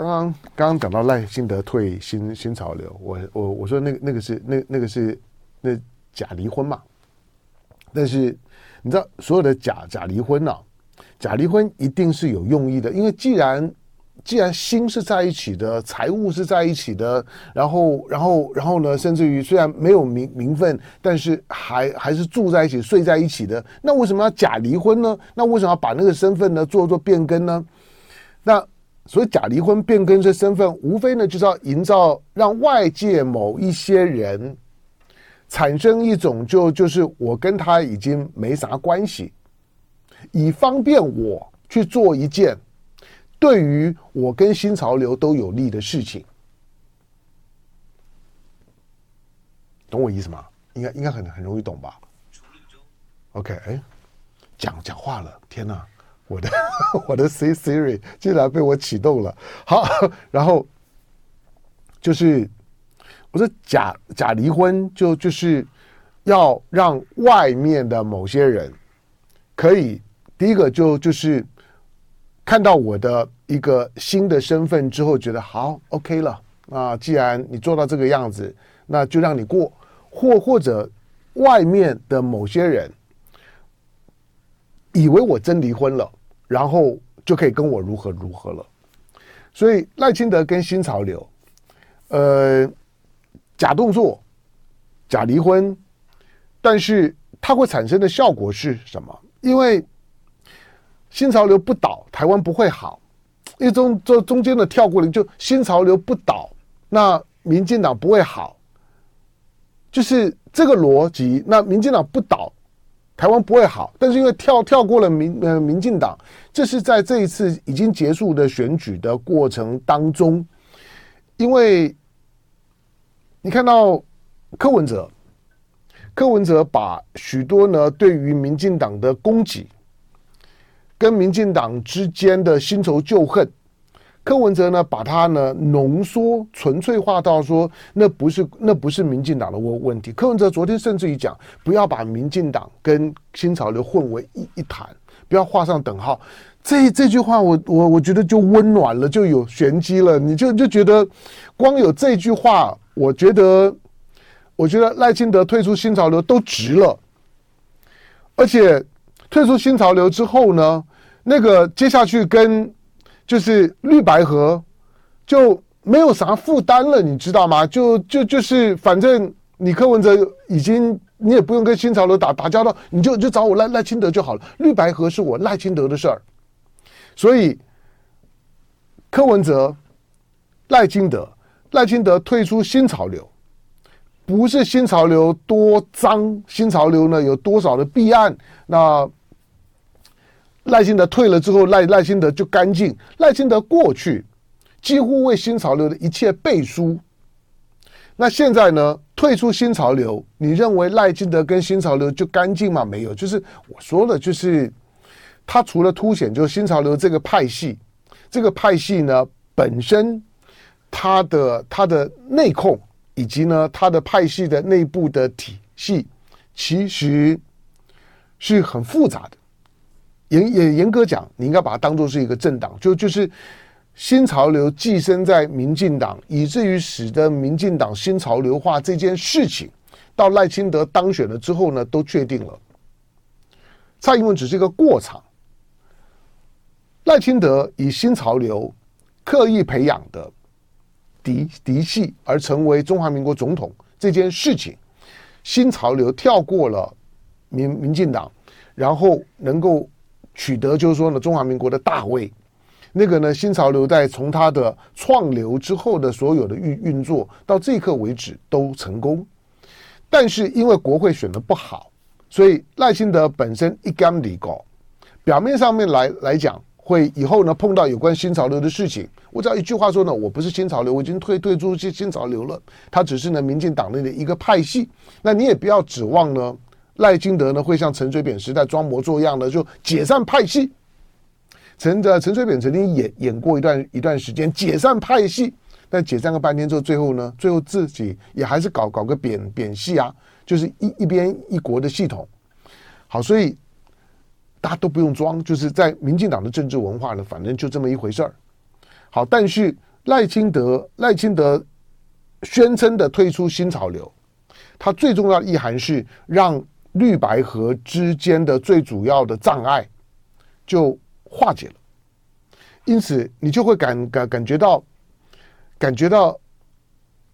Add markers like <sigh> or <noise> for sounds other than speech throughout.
刚刚刚刚讲到赖清德退新新潮流，我我我说那个那个是那那个是那假离婚嘛？但是你知道所有的假假离婚呢、假离婚一定是有用意的，因为既然既然心是在一起的，财务是在一起的，然后然后然后呢，甚至于虽然没有名名分，但是还还是住在一起、睡在一起的，那为什么要假离婚呢？那为什么要把那个身份呢做做变更呢？那所以假离婚变更这身份，无非呢就是要营造让外界某一些人产生一种就就是我跟他已经没啥关系。以方便我去做一件对于我跟新潮流都有利的事情，懂我意思吗？应该应该很很容易懂吧？OK，哎，讲讲话了，天哪，我的 <laughs> 我的 C Siri 竟然被我启动了。好，然后就是我说假假离婚，就就是要让外面的某些人可以。第一个就就是看到我的一个新的身份之后，觉得好 OK 了啊！既然你做到这个样子，那就让你过。或或者外面的某些人以为我真离婚了，然后就可以跟我如何如何了。所以赖清德跟新潮流，呃，假动作、假离婚，但是它会产生的效果是什么？因为新潮流不倒，台湾不会好。一中这中间的跳过来，就新潮流不倒，那民进党不会好。就是这个逻辑。那民进党不倒，台湾不会好。但是因为跳跳过了民呃民进党，这是在这一次已经结束的选举的过程当中，因为你看到柯文哲，柯文哲把许多呢对于民进党的攻击。跟民进党之间的新仇旧恨，柯文哲呢把它呢浓缩纯粹化到说，那不是那不是民进党的问问题。柯文哲昨天甚至于讲，不要把民进党跟新潮流混为一一谈，不要画上等号。这这句话我我我觉得就温暖了，就有玄机了。你就就觉得光有这句话，我觉得我觉得赖清德退出新潮流都值了，而且退出新潮流之后呢，那个接下去跟就是绿白河就没有啥负担了，你知道吗？就就就是反正你柯文哲已经你也不用跟新潮流打打交道，你就就找我赖赖清德就好了。绿白河是我赖清德的事儿，所以柯文哲、赖清德、赖清德退出新潮流，不是新潮流多脏，新潮流呢有多少的弊案那。赖清德退了之后，赖赖清德就干净。赖清德过去几乎为新潮流的一切背书，那现在呢？退出新潮流，你认为赖清德跟新潮流就干净吗？没有，就是我说的，就是他除了凸显就是新潮流这个派系，这个派系呢本身他的他的内控以及呢他的派系的内部的体系，其实是很复杂的。严严严格讲，你应该把它当做是一个政党，就就是新潮流寄生在民进党，以至于使得民进党新潮流化这件事情，到赖清德当选了之后呢，都确定了。蔡英文只是一个过场，赖清德以新潮流刻意培养的嫡嫡系而成为中华民国总统这件事情，新潮流跳过了民民进党，然后能够。取得就是说呢，中华民国的大位，那个呢，新潮流在从它的创流之后的所有的运运作，到这一刻为止都成功。但是因为国会选的不好，所以赖清德本身一竿离高，表面上面来来讲，会以后呢碰到有关新潮流的事情，我只要一句话说呢，我不是新潮流，我已经退退出新新潮流了，他只是呢民进党内的一个派系，那你也不要指望呢。赖清德呢会像陈水扁时代装模作样的就解散派系，陈的陈水扁曾经演演过一段一段时间解散派系，但解散个半天之后，最后呢，最后自己也还是搞搞个扁扁系啊，就是一一边一国的系统。好，所以大家都不用装，就是在民进党的政治文化呢，反正就这么一回事儿。好，但是赖清德赖清德宣称的退出新潮流，他最重要的意涵是让绿白河之间的最主要的障碍就化解了，因此你就会感感感觉到感觉到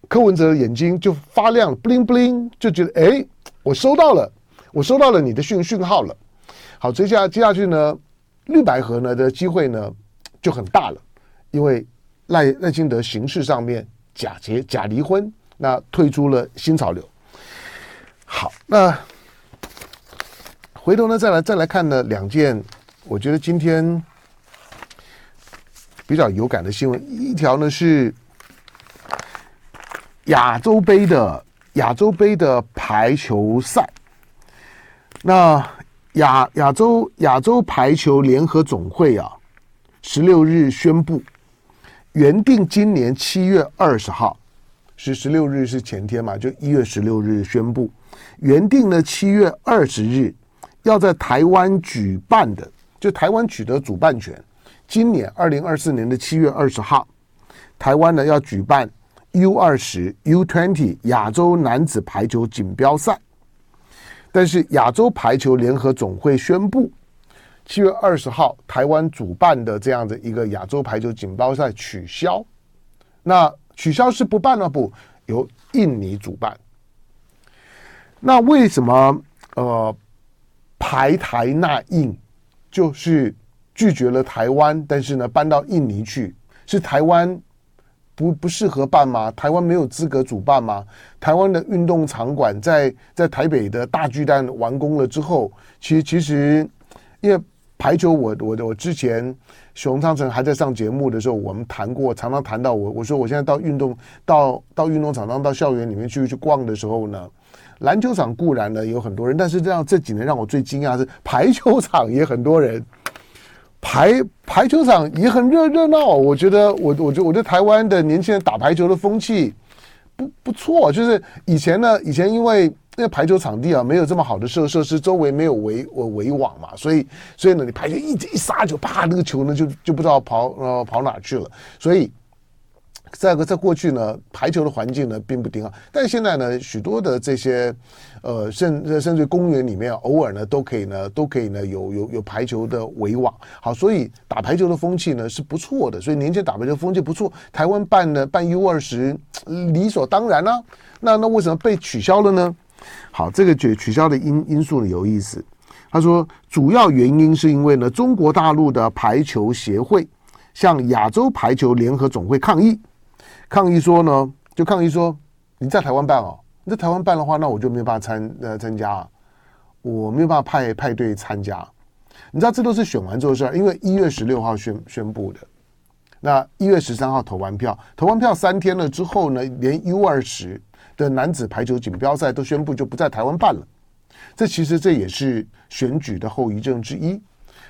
柯文哲的眼睛就发亮，bling bling，就觉得哎，我收到了，我收到了你的讯讯号了。好，接下接下去呢，绿白河呢的机会呢就很大了，因为赖赖清德形式上面假结假离婚，那退出了新潮流。好，那回头呢再来再来看呢两件，我觉得今天比较有感的新闻，一条呢是亚洲杯的亚洲杯的排球赛，那。亚亚洲亚洲排球联合总会啊，十六日宣布，原定今年七月二十号，是十六日是前天嘛，就一月十六日宣布，原定呢七月二十日要在台湾举办的，就台湾取得主办权，今年二零二四年的七月二十号，台湾呢要举办 U 二十 U twenty 亚洲男子排球锦标赛。但是亚洲排球联合总会宣布，七月二十号台湾主办的这样的一个亚洲排球锦标赛取消。那取消是不办了不？由印尼主办。那为什么呃排台纳印就是拒绝了台湾，但是呢搬到印尼去？是台湾？不不适合办吗？台湾没有资格主办吗？台湾的运动场馆在在台北的大巨蛋完工了之后，其实其实因为排球我，我我之前熊昌成还在上节目的时候，我们谈过，常常谈到我我说我现在到运动到到运动场上到校园里面去去逛的时候呢，篮球场固然呢有很多人，但是这样这几年让我最惊讶是排球场也很多人。排排球场也很热热闹，我觉得我我觉我觉得台湾的年轻人打排球的风气不不错，就是以前呢，以前因为那个排球场地啊没有这么好的设设施，周围没有围围网嘛，所以所以呢，你排球一一杀就啪，那个球呢就就不知道跑呃跑哪去了，所以。再个，在过去呢，排球的环境呢并不挺好，但现在呢，许多的这些，呃，甚甚至公园里面偶尔呢都可以呢，都可以呢有有有排球的围网，好，所以打排球的风气呢是不错的，所以年轻打排球风气不错。台湾办呢办 U 二十理所当然啦，那那为什么被取消了呢？好，这个取取消的因因素呢有意思，他说主要原因是因为呢中国大陆的排球协会向亚洲排球联合总会抗议。抗议说呢，就抗议说，你在台湾办哦，你在台湾办的话，那我就没有办法参呃参加啊，我没有办法派派队参加。你知道这都是选完之后的事儿，因为一月十六号宣宣布的，那一月十三号投完票，投完票三天了之后呢，连 U 二十的男子排球锦标赛都宣布就不在台湾办了。这其实这也是选举的后遗症之一。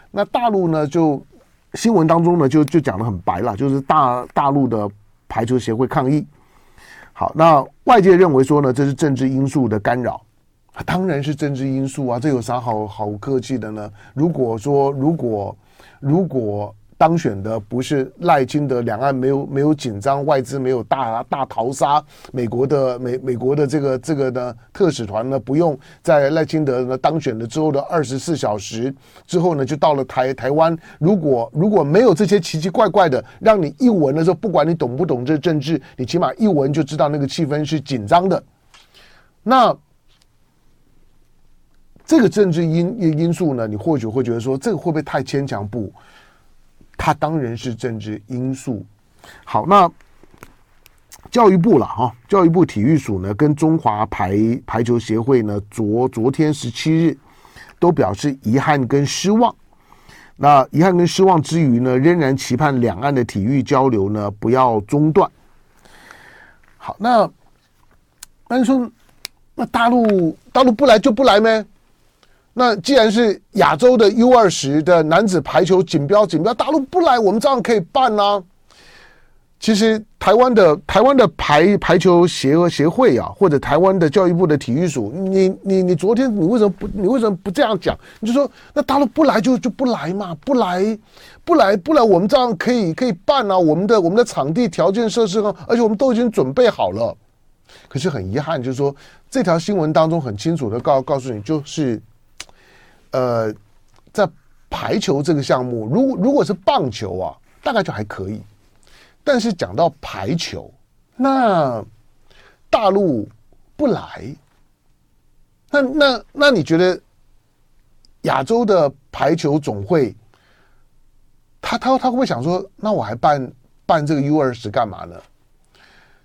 那大陆呢，就新闻当中呢就就讲的很白了，就是大大陆的。排除协会抗议，好，那外界认为说呢，这是政治因素的干扰，当然是政治因素啊，这有啥好好客气的呢？如果说，如果，如果。当选的不是赖清德，两岸没有没有紧张，外资没有大大逃杀，美国的美美国的这个这个呢特使团呢不用在赖清德呢当选了之后的二十四小时之后呢就到了台台湾。如果如果没有这些奇奇怪怪的，让你一闻的时候，不管你懂不懂这政治，你起码一闻就知道那个气氛是紧张的。那这个政治因因因素呢，你或许会觉得说这个会不会太牵强？不。它当然是政治因素。好，那教育部了哈，教育部体育署呢，跟中华排排球协会呢，昨昨天十七日都表示遗憾跟失望。那遗憾跟失望之余呢，仍然期盼两岸的体育交流呢不要中断。好，那但是说，那大陆大陆不来就不来咩？那既然是亚洲的 U 二十的男子排球锦标锦标，大陆不来，我们照样可以办啊。其实台湾的台湾的排排球协协会啊，或者台湾的教育部的体育署，你你你昨天你为什么不你为什么不这样讲？你就说那大陆不来就就不来嘛，不来不来不来，我们照样可以可以办啊，我们的我们的场地条件设施啊，而且我们都已经准备好了。可是很遗憾，就是说这条新闻当中很清楚的告告诉你，就是呃，在排球这个项目，如果如果是棒球啊，大概就还可以。但是讲到排球，那大陆不来，那那那你觉得亚洲的排球总会，他他他会不会想说，那我还办办这个 U 二十干嘛呢？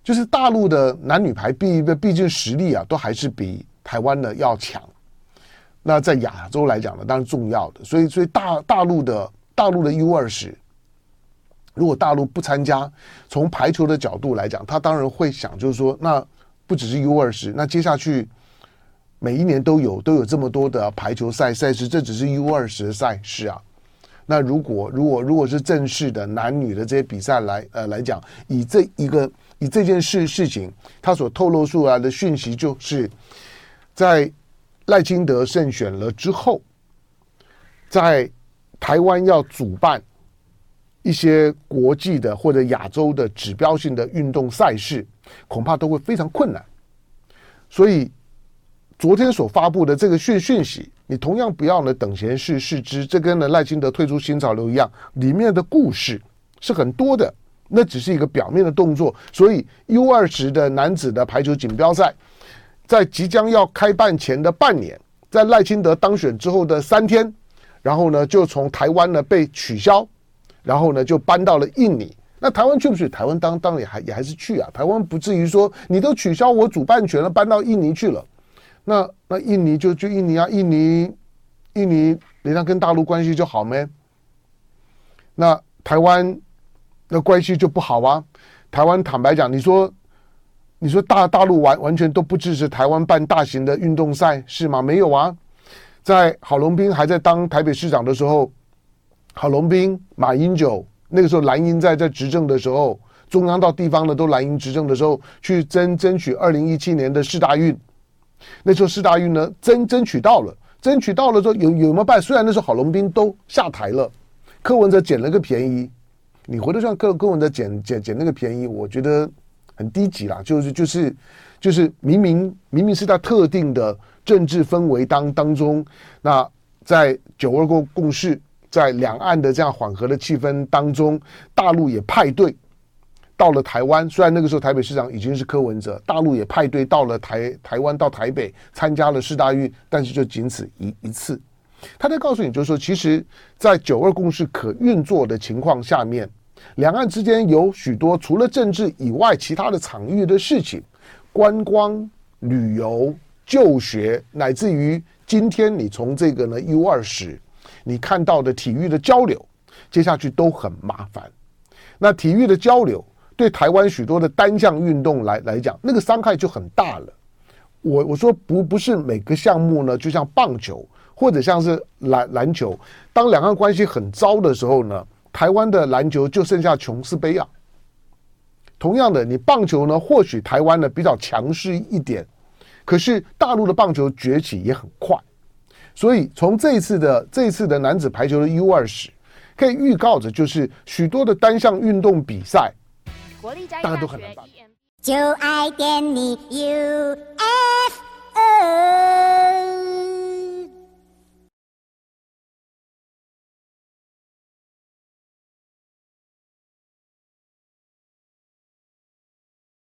就是大陆的男女排毕毕竟实力啊，都还是比台湾的要强。那在亚洲来讲呢，当然重要的，所以所以大大陆的大陆的 U 二十。如果大陆不参加，从排球的角度来讲，他当然会想，就是说，那不只是 U 二十，那接下去每一年都有都有这么多的排球赛赛事，这只是 U 二十的赛事啊。那如果如果如果是正式的男女的这些比赛来呃来讲，以这一个以这件事事情，他所透露出来的讯息，就是在赖清德胜选了之后，在台湾要主办。一些国际的或者亚洲的指标性的运动赛事，恐怕都会非常困难。所以，昨天所发布的这个讯讯息，你同样不要呢等闲视视之。这跟呢赖清德退出新潮流一样，里面的故事是很多的，那只是一个表面的动作。所以，U 二十的男子的排球锦标赛，在即将要开办前的半年，在赖清德当选之后的三天，然后呢就从台湾呢被取消。然后呢，就搬到了印尼。那台湾去不去？台湾当当然也还也还是去啊。台湾不至于说你都取消我主办权了，搬到印尼去了。那那印尼就就印尼啊，印尼印尼人家跟大陆关系就好没？那台湾的关系就不好啊。台湾坦白讲，你说你说大大陆完完全都不支持台湾办大型的运动赛是吗？没有啊。在郝龙斌还在当台北市长的时候。郝龙斌、马英九那个时候蓝营在在执政的时候，中央到地方的都蓝营执政的时候，去争争取二零一七年的世大运。那时候世大运呢，争争取到了，争取到了之后有有没有办？虽然那时候郝龙斌都下台了，柯文哲捡了个便宜。你回头像柯柯文哲捡捡捡那个便宜，我觉得很低级啦。就是就是就是明明明明是在特定的政治氛围当当中，那在九二共共识。在两岸的这样缓和的气氛当中，大陆也派队到了台湾。虽然那个时候台北市长已经是柯文哲，大陆也派队到了台台湾到台北参加了世大运，但是就仅此一一次。他在告诉你，就是说，其实，在九二共识可运作的情况下面，两岸之间有许多除了政治以外其他的场域的事情，观光、旅游、就学，乃至于今天你从这个呢 U 二十。你看到的体育的交流，接下去都很麻烦。那体育的交流对台湾许多的单项运动来来讲，那个伤害就很大了。我我说不不是每个项目呢，就像棒球或者像是篮篮球，当两岸关系很糟的时候呢，台湾的篮球就剩下琼斯杯啊。同样的，你棒球呢，或许台湾呢比较强势一点，可是大陆的棒球崛起也很快。所以，从这一次的这一次的男子排球的 U 二十，可以预告着，就是许多的单项运动比赛，大家都很难办。就爱点你 UFO。